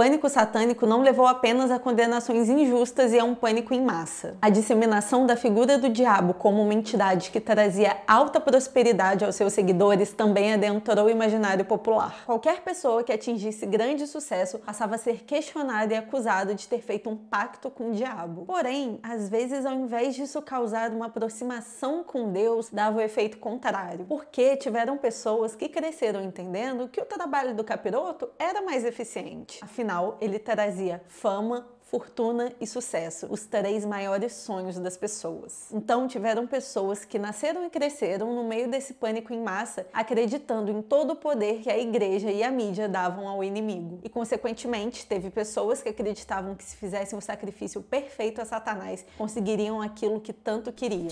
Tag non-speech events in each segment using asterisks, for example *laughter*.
pânico satânico não levou apenas a condenações injustas e a um pânico em massa. A disseminação da figura do diabo como uma entidade que trazia alta prosperidade aos seus seguidores também adentrou o imaginário popular. Qualquer pessoa que atingisse grande sucesso passava a ser questionada e acusada de ter feito um pacto com o diabo. Porém, às vezes, ao invés disso causar uma aproximação com Deus, dava o efeito contrário, porque tiveram pessoas que cresceram entendendo que o trabalho do capiroto era mais eficiente. Afinal, ele trazia fama, fortuna e sucesso, os três maiores sonhos das pessoas. Então, tiveram pessoas que nasceram e cresceram no meio desse pânico em massa, acreditando em todo o poder que a igreja e a mídia davam ao inimigo. E, consequentemente, teve pessoas que acreditavam que se fizessem o sacrifício perfeito a Satanás, conseguiriam aquilo que tanto queriam.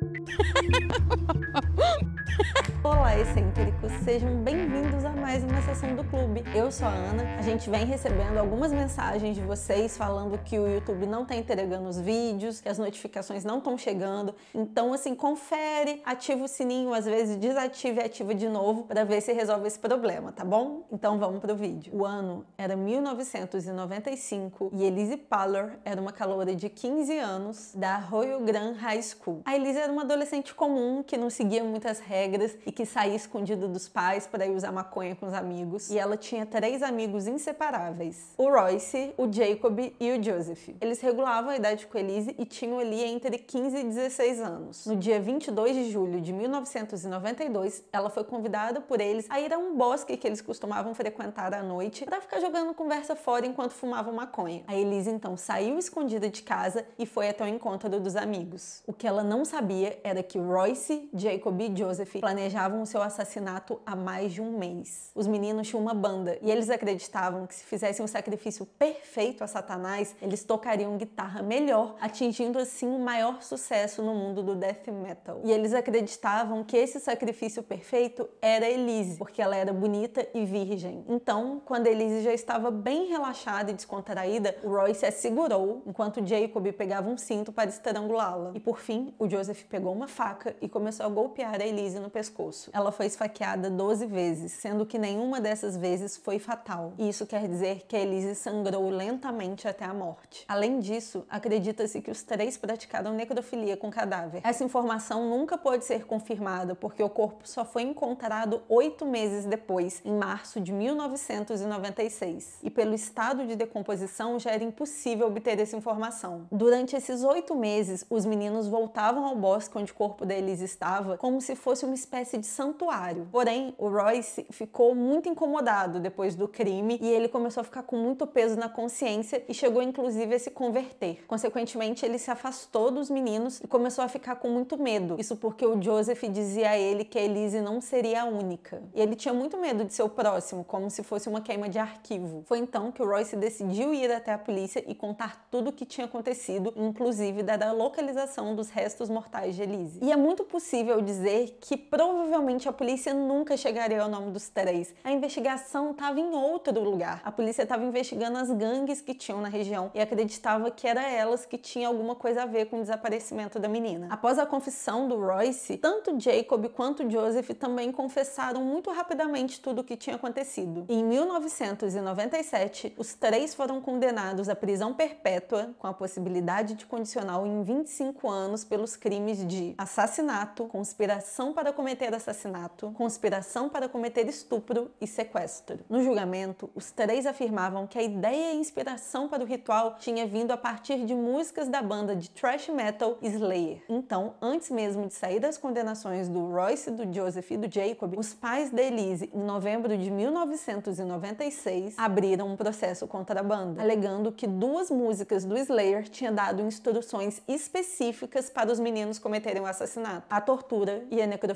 *laughs* *laughs* Olá, excêntricos! Sejam bem-vindos a mais uma sessão do clube. Eu sou a Ana. A gente vem recebendo algumas mensagens de vocês falando que o YouTube não está entregando os vídeos, que as notificações não estão chegando. Então, assim, confere, ativa o sininho, às vezes desativa e ativa de novo para ver se resolve esse problema, tá bom? Então vamos pro vídeo. O ano era 1995 e Elise Pallor era uma caloura de 15 anos da Royal Grand High School. A Elise era uma adolescente comum que não seguia muitas regras e que saía escondida dos pais para ir usar maconha com os amigos. E ela tinha três amigos inseparáveis: o Royce, o Jacob e o Joseph. Eles regulavam a idade com Elise e tinham ali entre 15 e 16 anos. No dia 22 de julho de 1992, ela foi convidada por eles a ir a um bosque que eles costumavam frequentar à noite para ficar jogando conversa fora enquanto fumavam maconha. A Elise então saiu escondida de casa e foi até o encontro dos amigos. O que ela não sabia era que Royce, Jacob e Joseph planejavam o seu assassinato há mais de um mês. Os meninos tinham uma banda e eles acreditavam que se fizessem um sacrifício perfeito a Satanás, eles tocariam guitarra melhor, atingindo assim o maior sucesso no mundo do death metal. E eles acreditavam que esse sacrifício perfeito era Elise, porque ela era bonita e virgem. Então, quando Elise já estava bem relaxada e descontraída, o Roy se assegurou enquanto Jacob pegava um cinto para estrangulá-la. E por fim, o Joseph pegou uma faca e começou a golpear a Elise no pescoço. Ela foi esfaqueada 12 vezes, sendo que nenhuma dessas vezes foi fatal. Isso quer dizer que Elise sangrou lentamente até a morte. Além disso, acredita-se que os três praticaram necrofilia com cadáver. Essa informação nunca pode ser confirmada porque o corpo só foi encontrado oito meses depois, em março de 1996. E pelo estado de decomposição já era impossível obter essa informação. Durante esses oito meses, os meninos voltavam ao bosque onde o corpo da Elise estava como se fosse uma espécie de santuário. Porém, o Royce ficou muito incomodado depois do crime e ele começou a ficar com muito peso na consciência e chegou inclusive a se converter. Consequentemente, ele se afastou dos meninos e começou a ficar com muito medo. Isso porque o Joseph dizia a ele que a Elise não seria a única. E ele tinha muito medo de ser o próximo, como se fosse uma queima de arquivo. Foi então que o Royce decidiu ir até a polícia e contar tudo o que tinha acontecido, inclusive dar a localização dos restos mortais de Elise. E é muito possível dizer que provavelmente a polícia nunca chegaria ao nome dos três. A investigação estava em outro lugar. A polícia estava investigando as gangues que tinham na região e acreditava que era elas que tinham alguma coisa a ver com o desaparecimento da menina. Após a confissão do Royce, tanto Jacob quanto Joseph também confessaram muito rapidamente tudo o que tinha acontecido. Em 1997, os três foram condenados à prisão perpétua com a possibilidade de condicional em 25 anos pelos crimes de assassinato, conspiração para cometer assassinato, conspiração para cometer estupro e sequestro. No julgamento, os três afirmavam que a ideia e inspiração para o ritual tinha vindo a partir de músicas da banda de thrash metal Slayer. Então, antes mesmo de sair das condenações do Royce, do Joseph e do Jacob, os pais da Elise, em novembro de 1996, abriram um processo contra a banda, alegando que duas músicas do Slayer tinham dado instruções específicas para os meninos cometerem o assassinato, a tortura e a.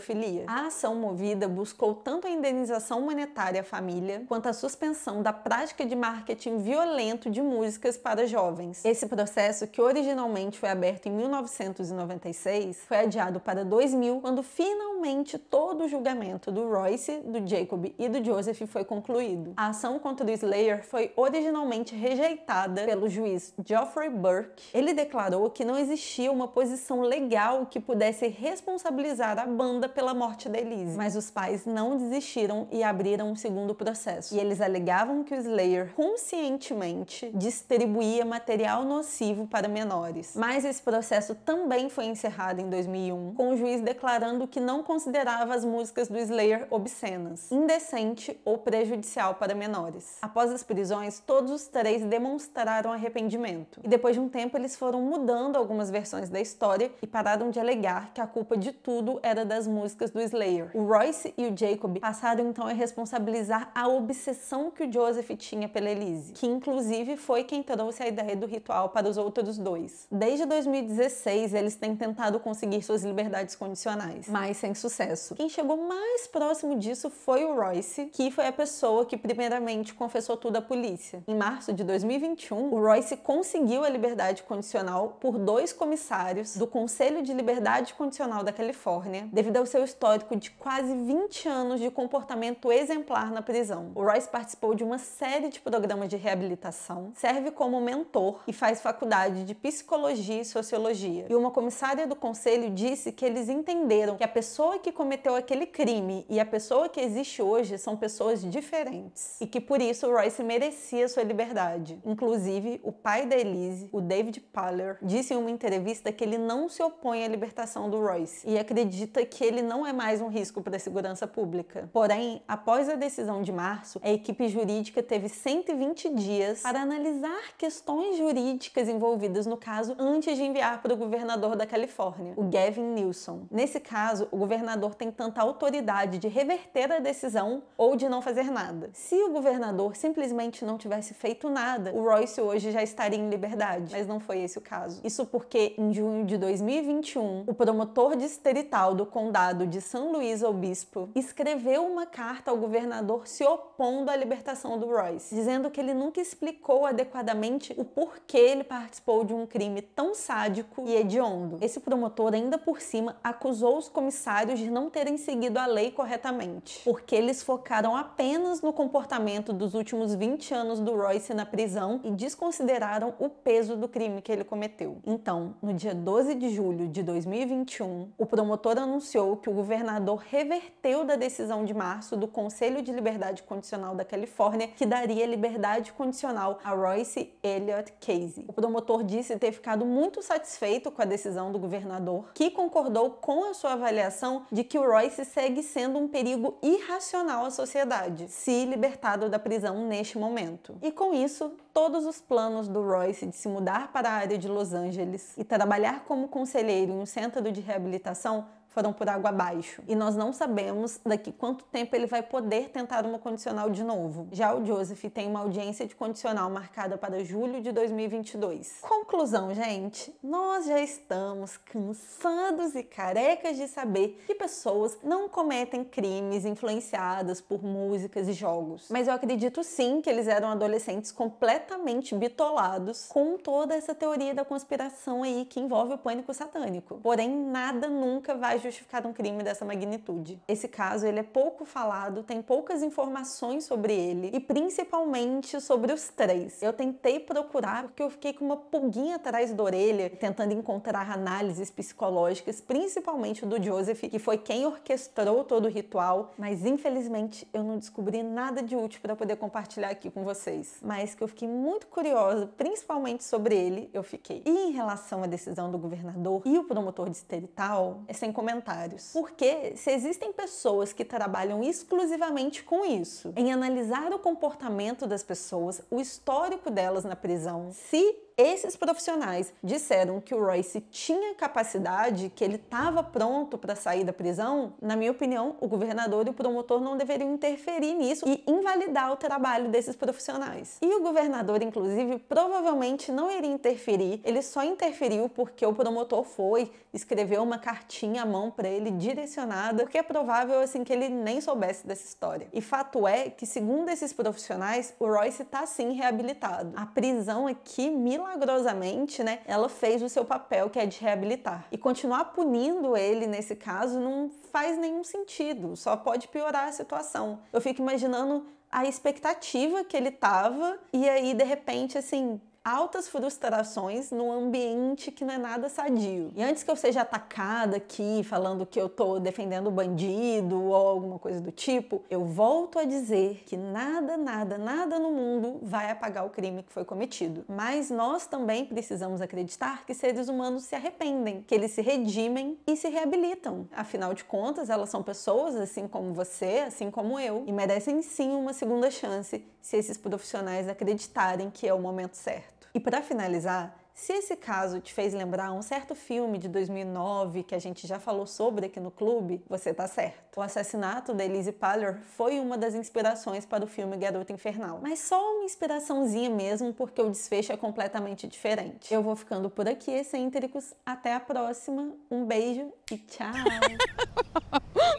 A ação movida buscou tanto a indenização monetária à família quanto a suspensão da prática de marketing violento de músicas para jovens. Esse processo, que originalmente foi aberto em 1996, foi adiado para 2000, quando finalmente todo o julgamento do Royce, do Jacob e do Joseph foi concluído. A ação contra o Slayer foi originalmente rejeitada pelo juiz Geoffrey Burke. Ele declarou que não existia uma posição legal que pudesse responsabilizar a banda pela morte da Elise, mas os pais não desistiram e abriram um segundo processo. E eles alegavam que o Slayer conscientemente distribuía material nocivo para menores. Mas esse processo também foi encerrado em 2001, com o juiz declarando que não considerava as músicas do Slayer obscenas, indecente ou prejudicial para menores. Após as prisões, todos os três demonstraram arrependimento. E depois de um tempo, eles foram mudando algumas versões da história e pararam de alegar que a culpa de tudo era das músicas do Slayer. O Royce e o Jacob passaram então a responsabilizar a obsessão que o Joseph tinha pela Elise, que inclusive foi quem trouxe a ideia do ritual para os outros dois. Desde 2016, eles têm tentado conseguir suas liberdades condicionais, mas sem sucesso. Quem chegou mais próximo disso foi o Royce, que foi a pessoa que primeiramente confessou tudo à polícia. Em março de 2021, o Royce conseguiu a liberdade condicional por dois comissários do Conselho de Liberdade Condicional da Califórnia, devido ao seu histórico de quase 20 anos de comportamento exemplar na prisão. O Royce participou de uma série de programas de reabilitação, serve como mentor e faz faculdade de psicologia e sociologia. E uma comissária do conselho disse que eles entenderam que a pessoa que cometeu aquele crime e a pessoa que existe hoje são pessoas diferentes e que por isso o Royce merecia sua liberdade. Inclusive, o pai da Elise, o David Paller, disse em uma entrevista que ele não se opõe à libertação do Royce e acredita que ele não é mais um risco para a segurança pública. Porém, após a decisão de março, a equipe jurídica teve 120 dias para analisar questões jurídicas envolvidas no caso antes de enviar para o governador da Califórnia, o Gavin Newsom. Nesse caso, o governador tem tanta autoridade de reverter a decisão ou de não fazer nada. Se o governador simplesmente não tivesse feito nada, o Royce hoje já estaria em liberdade, mas não foi esse o caso. Isso porque em junho de 2021, o promotor distrital do condado de São Luís Obispo escreveu uma carta ao governador se opondo à libertação do Royce, dizendo que ele nunca explicou adequadamente o porquê ele participou de um crime tão sádico e hediondo. Esse promotor ainda por cima acusou os comissários de não terem seguido a lei corretamente, porque eles focaram apenas no comportamento dos últimos 20 anos do Royce na prisão e desconsideraram o peso do crime que ele cometeu. Então, no dia 12 de julho de 2021, o promotor anunciou que o governador reverteu da decisão de março do Conselho de Liberdade Condicional da Califórnia, que daria liberdade condicional a Royce Elliott Casey. O promotor disse ter ficado muito satisfeito com a decisão do governador, que concordou com a sua avaliação de que o Royce segue sendo um perigo irracional à sociedade, se libertado da prisão neste momento. E com isso, todos os planos do Royce de se mudar para a área de Los Angeles e trabalhar como conselheiro em um centro de reabilitação foram por água abaixo. E nós não sabemos daqui quanto tempo ele vai poder tentar uma condicional de novo. Já o Joseph tem uma audiência de condicional marcada para julho de 2022. Conclusão, gente, nós já estamos cansados e carecas de saber que pessoas não cometem crimes influenciadas por músicas e jogos. Mas eu acredito sim que eles eram adolescentes completamente bitolados com toda essa teoria da conspiração aí que envolve o pânico satânico. Porém, nada nunca vai justificar um crime dessa magnitude. Esse caso ele é pouco falado, tem poucas informações sobre ele e principalmente sobre os três. Eu tentei procurar porque eu fiquei com uma pulguinha atrás da orelha tentando encontrar análises psicológicas, principalmente do Joseph, que foi quem orquestrou todo o ritual, mas infelizmente eu não descobri nada de útil para poder compartilhar aqui com vocês. Mas que eu fiquei muito curiosa, principalmente sobre ele, eu fiquei. E em relação à decisão do governador e o promotor distrital, é sem comentários comentários. Porque se existem pessoas que trabalham exclusivamente com isso, em analisar o comportamento das pessoas, o histórico delas na prisão, se esses profissionais disseram que o Royce tinha capacidade, que ele estava pronto para sair da prisão, na minha opinião, o governador e o promotor não deveriam interferir nisso e invalidar o trabalho desses profissionais. E o governador, inclusive, provavelmente não iria interferir, ele só interferiu porque o promotor foi, escreveu uma cartinha à mão para ele direcionada, porque é provável assim que ele nem soubesse dessa história. E fato é que, segundo esses profissionais, o Royce está sim reabilitado. A prisão aqui, milagrosamente, né, ela fez o seu papel, que é de reabilitar. E continuar punindo ele nesse caso não faz nenhum sentido, só pode piorar a situação. Eu fico imaginando a expectativa que ele tava e aí de repente assim, altas frustrações num ambiente que não é nada sadio. E antes que eu seja atacada aqui falando que eu tô defendendo o bandido ou alguma coisa do tipo, eu volto a dizer que nada, nada, nada no mundo vai apagar o crime que foi cometido. Mas nós também precisamos acreditar que seres humanos se arrependem, que eles se redimem e se reabilitam. Afinal de contas, elas são pessoas assim como você, assim como eu, e merecem sim uma segunda chance se esses profissionais acreditarem que é o momento certo. E para finalizar, se esse caso te fez lembrar um certo filme de 2009 que a gente já falou sobre aqui no clube, você tá certo. O assassinato da Elise Paller foi uma das inspirações para o filme Garota Infernal. Mas só uma inspiraçãozinha mesmo, porque o desfecho é completamente diferente. Eu vou ficando por aqui, excêntricos. Até a próxima. Um beijo e tchau! *laughs*